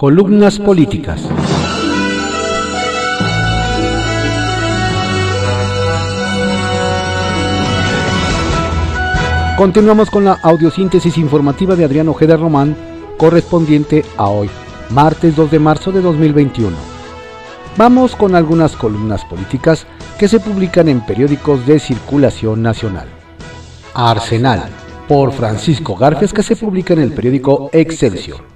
Columnas políticas. Continuamos con la audiosíntesis informativa de Adrián Ojeda Román, correspondiente a hoy, martes 2 de marzo de 2021. Vamos con algunas columnas políticas que se publican en periódicos de circulación nacional. Arsenal, por Francisco Garfias, que se publica en el periódico Excelsior.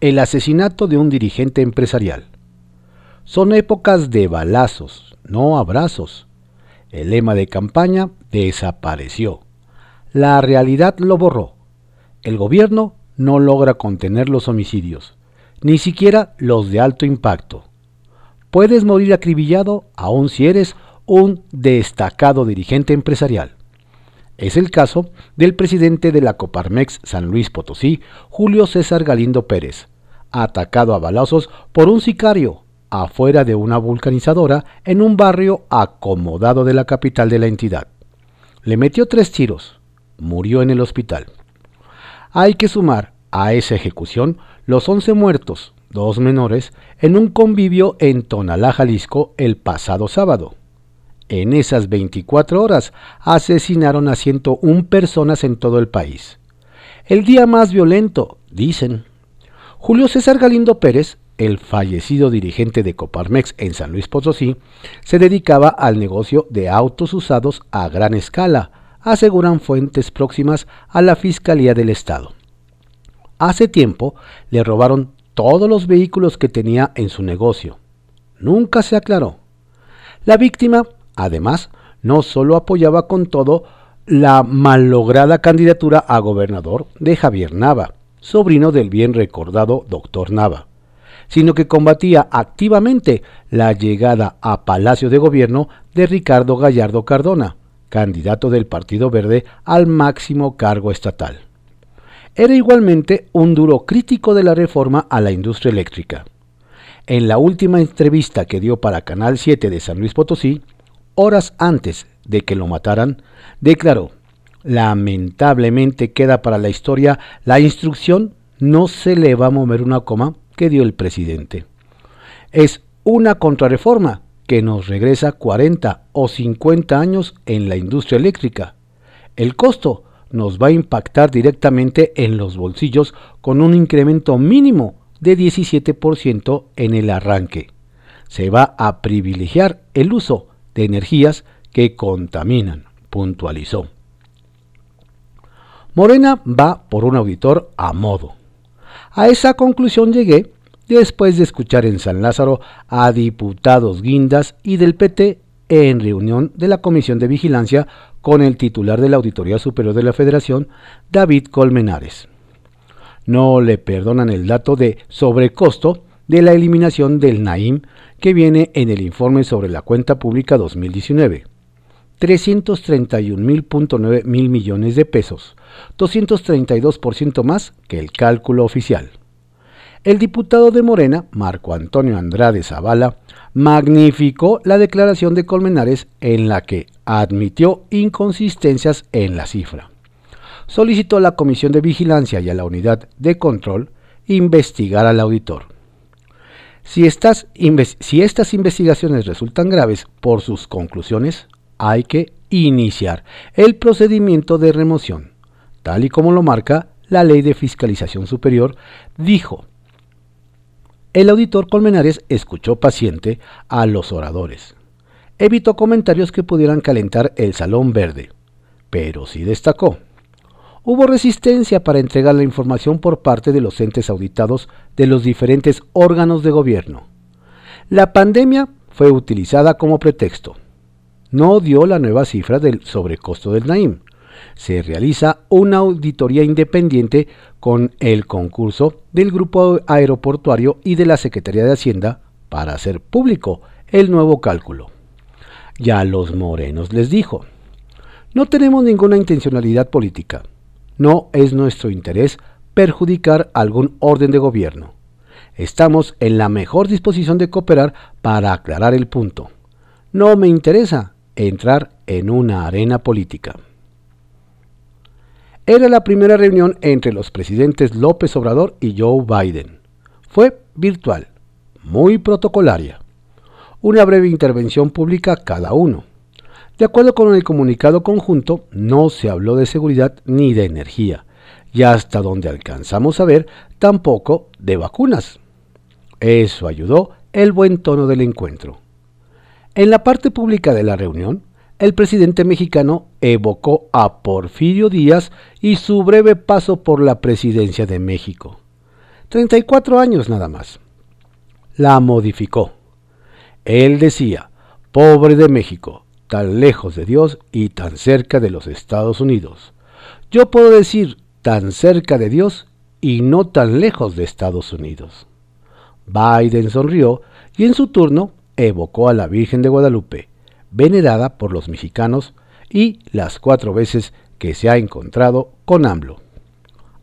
El asesinato de un dirigente empresarial. Son épocas de balazos, no abrazos. El lema de campaña desapareció la realidad lo borró. El gobierno no logra contener los homicidios, ni siquiera los de alto impacto. Puedes morir acribillado aun si eres un destacado dirigente empresarial. Es el caso del presidente de la Coparmex San Luis Potosí, Julio César Galindo Pérez, atacado a balazos por un sicario afuera de una vulcanizadora en un barrio acomodado de la capital de la entidad. Le metió tres tiros, murió en el hospital. Hay que sumar a esa ejecución los 11 muertos, dos menores, en un convivio en Tonalá, Jalisco, el pasado sábado. En esas 24 horas asesinaron a 101 personas en todo el país. El día más violento, dicen. Julio César Galindo Pérez, el fallecido dirigente de Coparmex en San Luis Potosí, se dedicaba al negocio de autos usados a gran escala, aseguran fuentes próximas a la Fiscalía del Estado. Hace tiempo le robaron todos los vehículos que tenía en su negocio. Nunca se aclaró. La víctima, además, no solo apoyaba con todo la malograda candidatura a gobernador de Javier Nava, sobrino del bien recordado doctor Nava, sino que combatía activamente la llegada a Palacio de Gobierno de Ricardo Gallardo Cardona, candidato del Partido Verde al máximo cargo estatal. Era igualmente un duro crítico de la reforma a la industria eléctrica. En la última entrevista que dio para Canal 7 de San Luis Potosí, horas antes de que lo mataran, declaró, lamentablemente queda para la historia la instrucción no se le va a mover una coma que dio el presidente. Es una contrarreforma que nos regresa 40 o 50 años en la industria eléctrica. El costo nos va a impactar directamente en los bolsillos con un incremento mínimo de 17% en el arranque. Se va a privilegiar el uso de energías que contaminan, puntualizó. Morena va por un auditor a modo. A esa conclusión llegué después de escuchar en San Lázaro a diputados guindas y del PT en reunión de la Comisión de Vigilancia con el titular de la Auditoría Superior de la Federación, David Colmenares. No le perdonan el dato de sobrecosto de la eliminación del NAIM que viene en el informe sobre la cuenta pública 2019. 331.9 mil millones de pesos, 232% más que el cálculo oficial. El diputado de Morena, Marco Antonio Andrade Zavala, magnificó la declaración de Colmenares en la que admitió inconsistencias en la cifra. Solicitó a la Comisión de Vigilancia y a la Unidad de Control investigar al auditor. Si estas, estas investigaciones resultan graves por sus conclusiones, hay que iniciar el procedimiento de remoción, tal y como lo marca la Ley de Fiscalización Superior, dijo el auditor Colmenares escuchó paciente a los oradores. Evitó comentarios que pudieran calentar el salón verde, pero sí destacó. Hubo resistencia para entregar la información por parte de los entes auditados de los diferentes órganos de gobierno. La pandemia fue utilizada como pretexto. No dio la nueva cifra del sobrecosto del Naim, se realiza una auditoría independiente con el concurso del Grupo Aeroportuario y de la Secretaría de Hacienda para hacer público el nuevo cálculo. Ya los morenos les dijo, no tenemos ninguna intencionalidad política. No es nuestro interés perjudicar algún orden de gobierno. Estamos en la mejor disposición de cooperar para aclarar el punto. No me interesa entrar en una arena política. Era la primera reunión entre los presidentes López Obrador y Joe Biden. fue virtual, muy protocolaria. Una breve intervención pública cada uno. De acuerdo con el comunicado conjunto, no se habló de seguridad ni de energía, y hasta donde alcanzamos a ver, tampoco de vacunas. Eso ayudó el buen tono del encuentro. En la parte pública de la reunión, el presidente mexicano evocó a Porfirio Díaz y su breve paso por la presidencia de México. 34 años nada más. La modificó. Él decía, pobre de México, tan lejos de Dios y tan cerca de los Estados Unidos. Yo puedo decir tan cerca de Dios y no tan lejos de Estados Unidos. Biden sonrió y en su turno evocó a la Virgen de Guadalupe, venerada por los mexicanos y las cuatro veces que se ha encontrado con AMLO.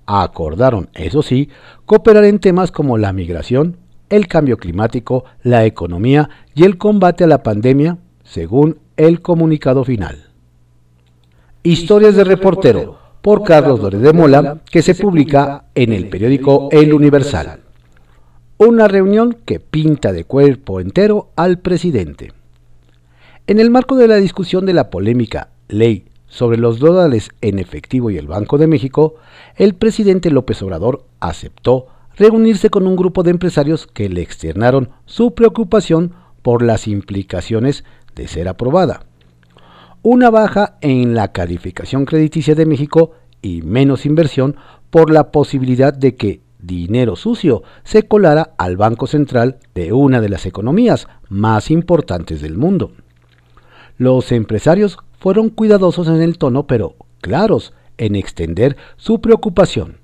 Acordaron, eso sí, cooperar en temas como la migración, el cambio climático, la economía y el combate a la pandemia, según el comunicado final. Historias de reportero por Carlos Dores de Mola, que se publica en el periódico El Universal. Una reunión que pinta de cuerpo entero al presidente. En el marco de la discusión de la polémica ley sobre los dólares en efectivo y el Banco de México, el presidente López Obrador aceptó reunirse con un grupo de empresarios que le externaron su preocupación por las implicaciones de ser aprobada. Una baja en la calificación crediticia de México y menos inversión por la posibilidad de que dinero sucio se colara al Banco Central de una de las economías más importantes del mundo. Los empresarios fueron cuidadosos en el tono, pero claros en extender su preocupación.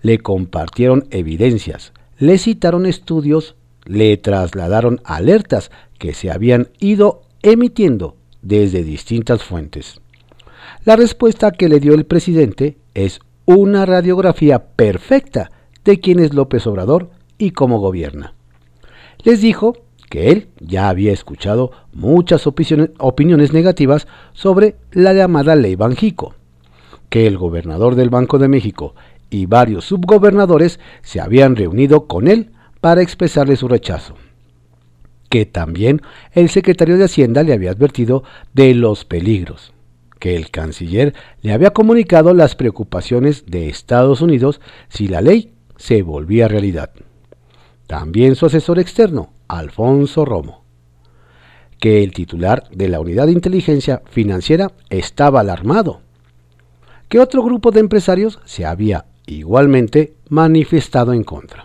Le compartieron evidencias, le citaron estudios, le trasladaron alertas que se habían ido emitiendo desde distintas fuentes. La respuesta que le dio el presidente es una radiografía perfecta de quién es López Obrador y cómo gobierna. Les dijo que él ya había escuchado muchas opiniones negativas sobre la llamada ley Banjico, que el gobernador del Banco de México y varios subgobernadores se habían reunido con él para expresarle su rechazo, que también el secretario de Hacienda le había advertido de los peligros, que el canciller le había comunicado las preocupaciones de Estados Unidos si la ley se volvía realidad. También su asesor externo, Alfonso Romo, que el titular de la Unidad de Inteligencia Financiera estaba alarmado, que otro grupo de empresarios se había igualmente manifestado en contra,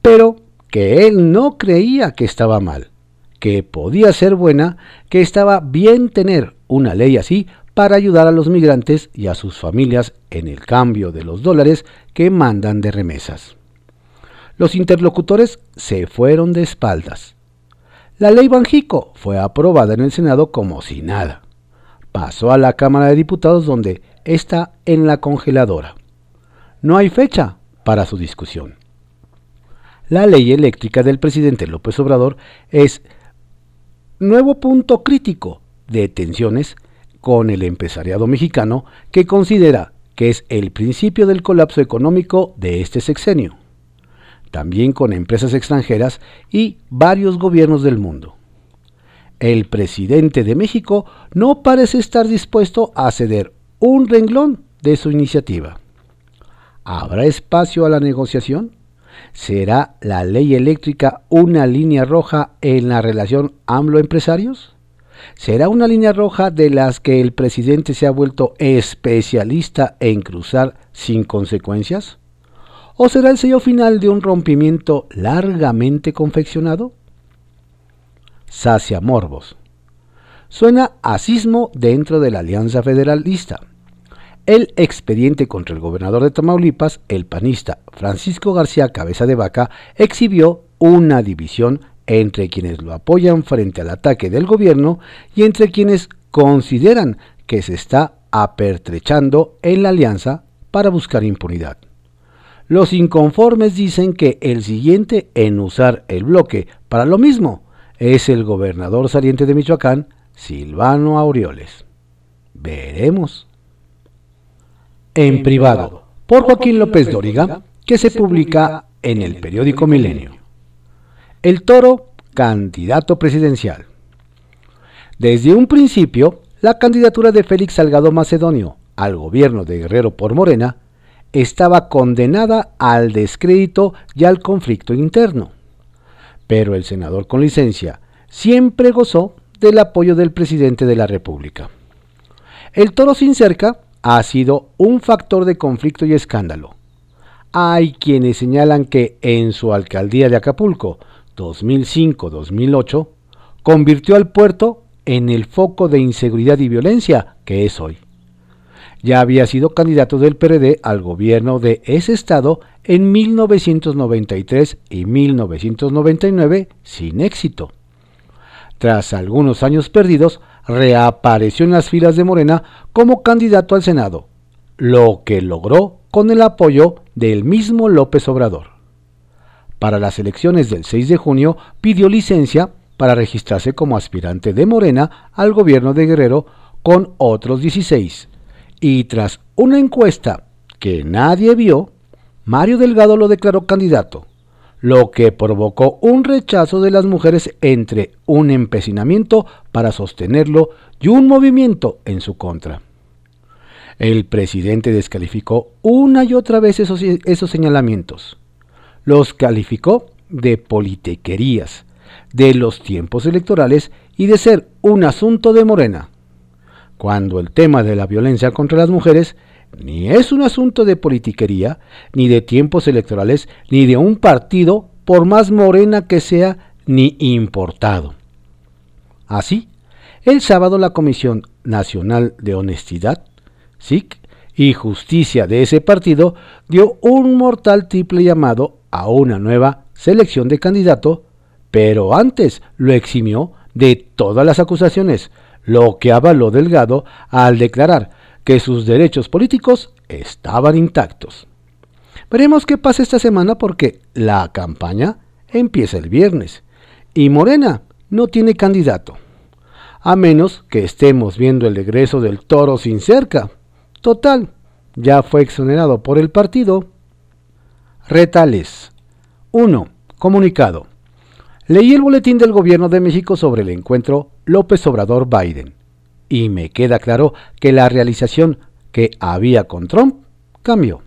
pero que él no creía que estaba mal, que podía ser buena, que estaba bien tener una ley así para ayudar a los migrantes y a sus familias en el cambio de los dólares que mandan de remesas. Los interlocutores se fueron de espaldas. La ley Banjico fue aprobada en el Senado como si nada. Pasó a la Cámara de Diputados donde está en la congeladora. No hay fecha para su discusión. La ley eléctrica del presidente López Obrador es nuevo punto crítico de tensiones con el empresariado mexicano que considera que es el principio del colapso económico de este sexenio también con empresas extranjeras y varios gobiernos del mundo. El presidente de México no parece estar dispuesto a ceder un renglón de su iniciativa. ¿Habrá espacio a la negociación? ¿Será la ley eléctrica una línea roja en la relación AMLO-empresarios? ¿Será una línea roja de las que el presidente se ha vuelto especialista en cruzar sin consecuencias? ¿O será el sello final de un rompimiento largamente confeccionado? Sacia Morbos. Suena a sismo dentro de la Alianza Federalista. El expediente contra el gobernador de Tamaulipas, el panista Francisco García Cabeza de Vaca, exhibió una división entre quienes lo apoyan frente al ataque del gobierno y entre quienes consideran que se está apertrechando en la alianza para buscar impunidad. Los inconformes dicen que el siguiente en usar el bloque para lo mismo es el gobernador saliente de Michoacán, Silvano Aureoles. Veremos. En privado, por Joaquín López Dóriga, que se publica en el periódico Milenio. El Toro, candidato presidencial. Desde un principio, la candidatura de Félix Salgado Macedonio al gobierno de Guerrero por Morena estaba condenada al descrédito y al conflicto interno. Pero el senador con licencia siempre gozó del apoyo del presidente de la República. El toro sin cerca ha sido un factor de conflicto y escándalo. Hay quienes señalan que en su alcaldía de Acapulco, 2005-2008, convirtió al puerto en el foco de inseguridad y violencia que es hoy. Ya había sido candidato del PRD al gobierno de ese estado en 1993 y 1999 sin éxito. Tras algunos años perdidos, reapareció en las filas de Morena como candidato al Senado, lo que logró con el apoyo del mismo López Obrador. Para las elecciones del 6 de junio pidió licencia para registrarse como aspirante de Morena al gobierno de Guerrero con otros 16. Y tras una encuesta que nadie vio, Mario Delgado lo declaró candidato, lo que provocó un rechazo de las mujeres entre un empecinamiento para sostenerlo y un movimiento en su contra. El presidente descalificó una y otra vez esos, esos señalamientos. Los calificó de politiquerías, de los tiempos electorales y de ser un asunto de Morena, cuando el tema de la violencia contra las mujeres ni es un asunto de politiquería, ni de tiempos electorales, ni de un partido, por más morena que sea, ni importado. Así, el sábado la Comisión Nacional de Honestidad, SIC, y Justicia de ese partido dio un mortal triple llamado a una nueva selección de candidato pero antes lo eximió de todas las acusaciones, lo que avaló Delgado al declarar que sus derechos políticos estaban intactos. Veremos qué pasa esta semana porque la campaña empieza el viernes y Morena no tiene candidato, a menos que estemos viendo el regreso del toro sin cerca. Total, ya fue exonerado por el partido. Retales. 1. Comunicado. Leí el boletín del gobierno de México sobre el encuentro López Obrador-Biden y me queda claro que la realización que había con Trump cambió.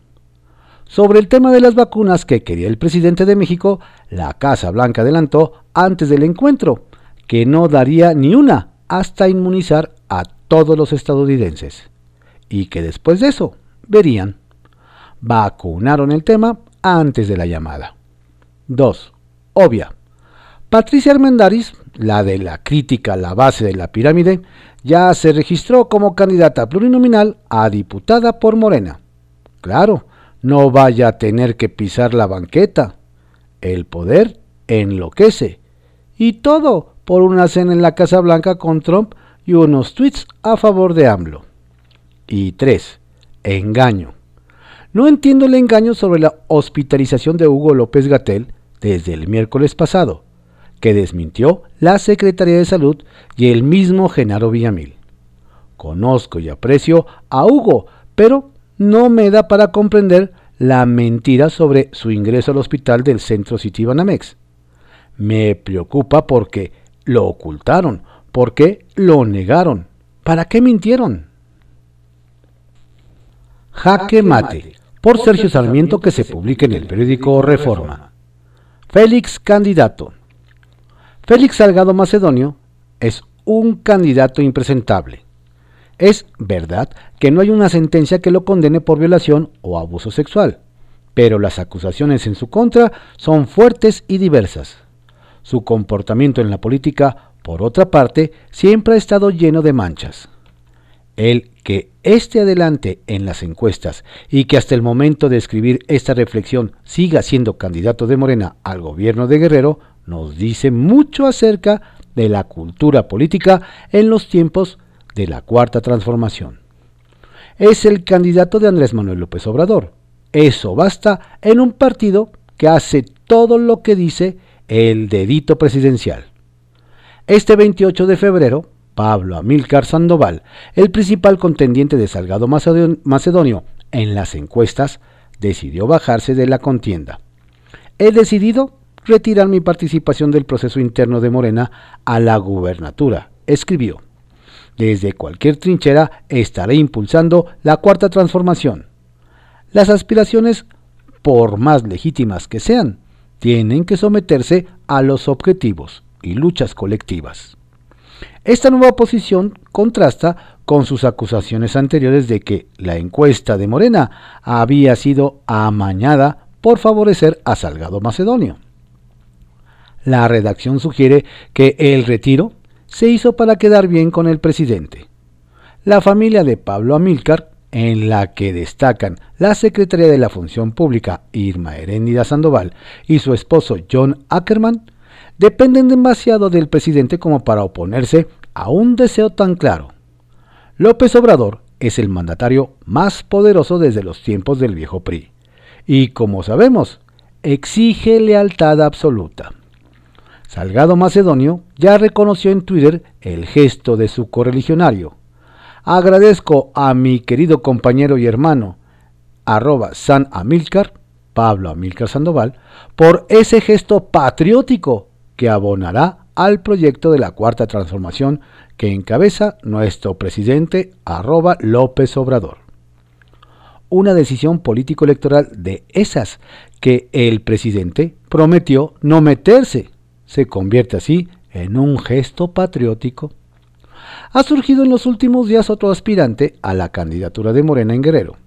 Sobre el tema de las vacunas que quería el presidente de México, la Casa Blanca adelantó antes del encuentro que no daría ni una hasta inmunizar a todos los estadounidenses y que después de eso verían. Vacunaron el tema antes de la llamada. 2. Obvia. Patricia Armendáriz, la de la crítica la base de la pirámide, ya se registró como candidata plurinominal a diputada por Morena. Claro, no vaya a tener que pisar la banqueta. El poder enloquece. Y todo por una cena en la Casa Blanca con Trump y unos tweets a favor de AMLO. Y 3. Engaño. No entiendo el engaño sobre la hospitalización de Hugo López Gatel desde el miércoles pasado que desmintió la Secretaría de Salud y el mismo Genaro Villamil. Conozco y aprecio a Hugo, pero no me da para comprender la mentira sobre su ingreso al hospital del Centro City Banamex. Me preocupa porque lo ocultaron, porque lo negaron. ¿Para qué mintieron? Jaque Mate, por Sergio Sarmiento que se publica en el periódico Reforma. Félix candidato. Félix Salgado Macedonio es un candidato impresentable. Es verdad que no hay una sentencia que lo condene por violación o abuso sexual, pero las acusaciones en su contra son fuertes y diversas. Su comportamiento en la política, por otra parte, siempre ha estado lleno de manchas. El que esté adelante en las encuestas y que hasta el momento de escribir esta reflexión siga siendo candidato de Morena al gobierno de Guerrero nos dice mucho acerca de la cultura política en los tiempos de la Cuarta Transformación. Es el candidato de Andrés Manuel López Obrador. Eso basta en un partido que hace todo lo que dice el dedito presidencial. Este 28 de febrero, Pablo Amílcar Sandoval, el principal contendiente de Salgado Macedonio en las encuestas, decidió bajarse de la contienda he decidido retirar mi participación del proceso interno de Morena a la gubernatura, escribió. Desde cualquier trinchera estaré impulsando la cuarta transformación. Las aspiraciones, por más legítimas que sean, tienen que someterse a los objetivos y luchas colectivas. Esta nueva posición contrasta con sus acusaciones anteriores de que la encuesta de Morena había sido amañada por favorecer a Salgado Macedonio. La redacción sugiere que el retiro se hizo para quedar bien con el presidente. La familia de Pablo Amílcar, en la que destacan la Secretaría de la Función Pública Irma Heréndida Sandoval y su esposo John Ackerman, dependen demasiado del presidente como para oponerse a un deseo tan claro. López Obrador es el mandatario más poderoso desde los tiempos del viejo PRI, y como sabemos, exige lealtad absoluta. Salgado Macedonio ya reconoció en Twitter el gesto de su correligionario. Agradezco a mi querido compañero y hermano, arroba San Amilcar, Pablo Amilcar Sandoval, por ese gesto patriótico que abonará al proyecto de la cuarta transformación que encabeza nuestro presidente arroba López Obrador. Una decisión político-electoral de esas que el presidente prometió no meterse se convierte así en un gesto patriótico. Ha surgido en los últimos días otro aspirante a la candidatura de Morena en Guerrero.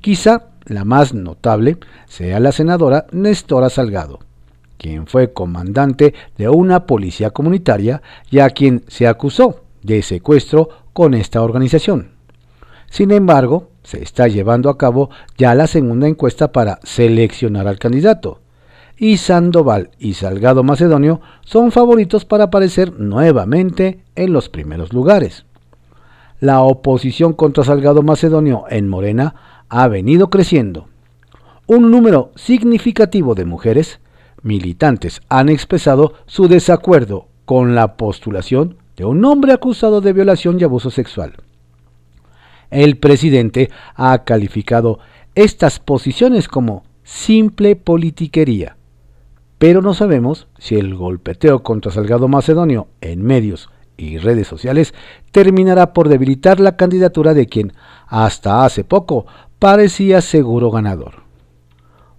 Quizá la más notable sea la senadora Nestora Salgado, quien fue comandante de una policía comunitaria y a quien se acusó de secuestro con esta organización. Sin embargo, se está llevando a cabo ya la segunda encuesta para seleccionar al candidato, y Sandoval y Salgado Macedonio son favoritos para aparecer nuevamente en los primeros lugares. La oposición contra Salgado Macedonio en Morena ha venido creciendo. Un número significativo de mujeres militantes han expresado su desacuerdo con la postulación de un hombre acusado de violación y abuso sexual. El presidente ha calificado estas posiciones como simple politiquería pero no sabemos si el golpeteo contra Salgado Macedonio en medios y redes sociales terminará por debilitar la candidatura de quien hasta hace poco parecía seguro ganador.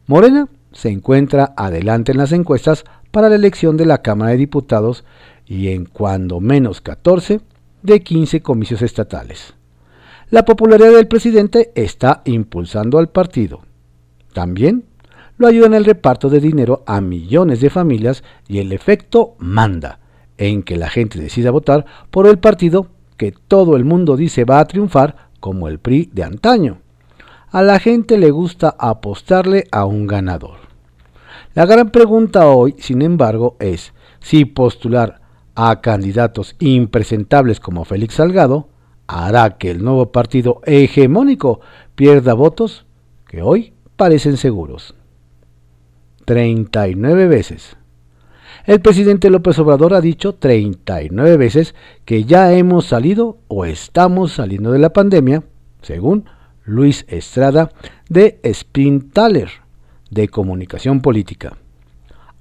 Morena se encuentra adelante en las encuestas para la elección de la Cámara de Diputados y en cuando menos 14 de 15 comicios estatales. La popularidad del presidente está impulsando al partido. También lo ayuda en el reparto de dinero a millones de familias y el efecto manda en que la gente decida votar por el partido que todo el mundo dice va a triunfar como el PRI de antaño. A la gente le gusta apostarle a un ganador. La gran pregunta hoy, sin embargo, es si postular a candidatos impresentables como Félix Salgado hará que el nuevo partido hegemónico pierda votos que hoy parecen seguros. 39 veces. El presidente López Obrador ha dicho 39 veces que ya hemos salido o estamos saliendo de la pandemia, según Luis Estrada de Sprintaler, de Comunicación Política.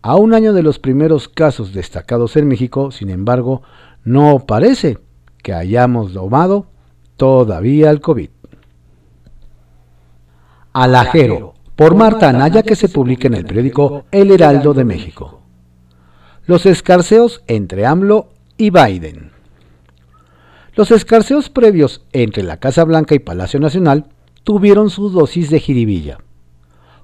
A un año de los primeros casos destacados en México, sin embargo, no parece que hayamos domado todavía el COVID. Alajero por Marta Anaya que se publica en el periódico El Heraldo de México. Los escarceos entre AMLO y Biden. Los escarceos previos entre la Casa Blanca y Palacio Nacional tuvieron su dosis de jiribilla.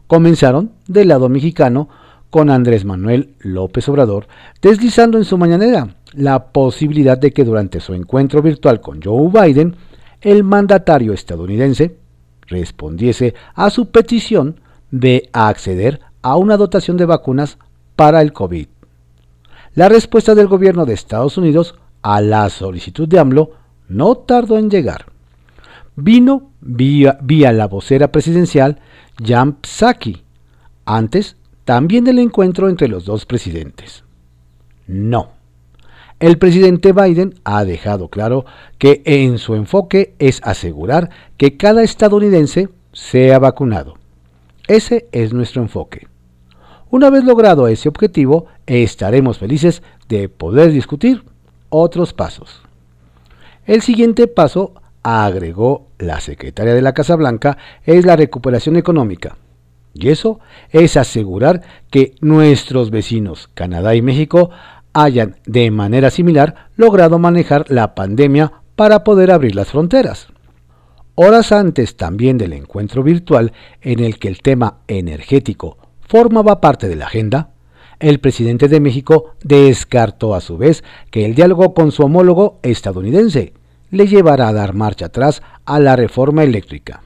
Comenzaron del lado mexicano con Andrés Manuel López Obrador deslizando en su mañanera la posibilidad de que durante su encuentro virtual con Joe Biden, el mandatario estadounidense respondiese a su petición de acceder a una dotación de vacunas para el COVID. La respuesta del gobierno de Estados Unidos a la solicitud de AMLO no tardó en llegar. Vino vía, la vocera presidencial Jan Psaki, antes también del encuentro entre los dos presidentes. No. El presidente Biden ha dejado claro que en su enfoque es asegurar que cada estadounidense sea vacunado. Ese es nuestro enfoque. Una vez logrado ese objetivo, estaremos felices de poder discutir otros pasos. El siguiente paso, agregó la secretaria de la Casa Blanca, es la recuperación económica. Y eso es asegurar que nuestros vecinos, Canadá y México, hayan de manera similar logrado manejar la pandemia para poder abrir las fronteras. Horas antes también del encuentro virtual en el que el tema energético formaba parte de la agenda, el presidente de México descartó a su vez que el diálogo con su homólogo estadounidense le llevará a dar marcha atrás a la reforma eléctrica.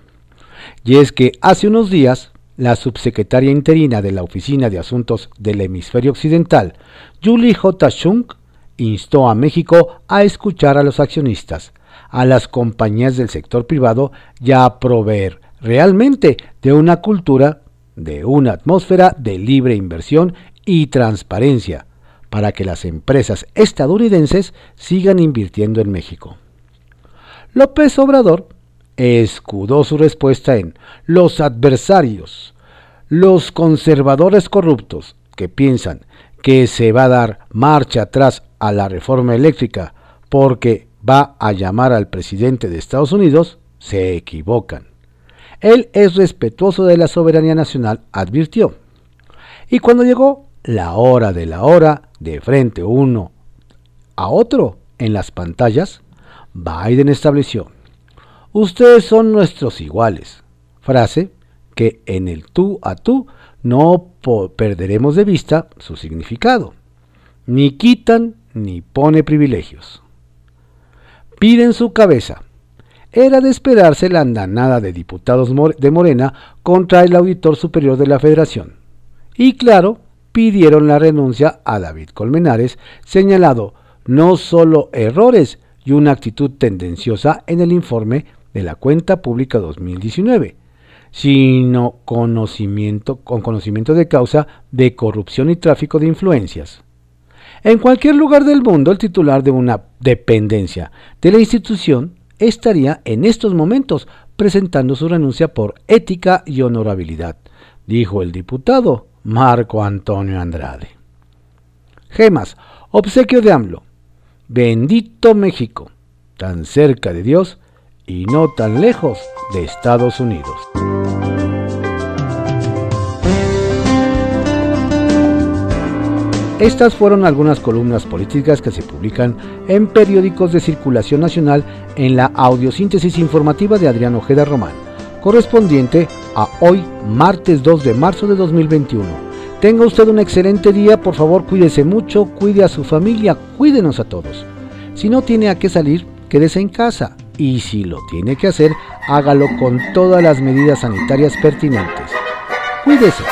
Y es que hace unos días, la subsecretaria interina de la Oficina de Asuntos del Hemisferio Occidental, Julie J. Chung, instó a México a escuchar a los accionistas, a las compañías del sector privado y a proveer realmente de una cultura, de una atmósfera de libre inversión y transparencia para que las empresas estadounidenses sigan invirtiendo en México. López Obrador escudó su respuesta en los adversarios, los conservadores corruptos que piensan que se va a dar marcha atrás a la reforma eléctrica porque va a llamar al presidente de Estados Unidos, se equivocan. Él es respetuoso de la soberanía nacional, advirtió. Y cuando llegó la hora de la hora, de frente uno a otro en las pantallas, Biden estableció, ustedes son nuestros iguales, frase que en el tú a tú no perderemos de vista su significado. Ni quitan ni pone privilegios. Piden su cabeza. Era de esperarse la andanada de diputados de Morena contra el auditor superior de la Federación. Y claro, pidieron la renuncia a David Colmenares, señalado no solo errores y una actitud tendenciosa en el informe de la cuenta pública 2019, sino conocimiento, con conocimiento de causa de corrupción y tráfico de influencias. En cualquier lugar del mundo, el titular de una dependencia de la institución estaría en estos momentos presentando su renuncia por ética y honorabilidad, dijo el diputado Marco Antonio Andrade. Gemas, obsequio de AMLO. Bendito México, tan cerca de Dios y no tan lejos de Estados Unidos. Estas fueron algunas columnas políticas que se publican en periódicos de circulación nacional en la audiosíntesis informativa de Adrián Ojeda Román correspondiente a hoy, martes 2 de marzo de 2021. Tenga usted un excelente día, por favor cuídese mucho, cuide a su familia, cuídenos a todos. Si no tiene a qué salir, quédese en casa y si lo tiene que hacer, hágalo con todas las medidas sanitarias pertinentes. Cuídese.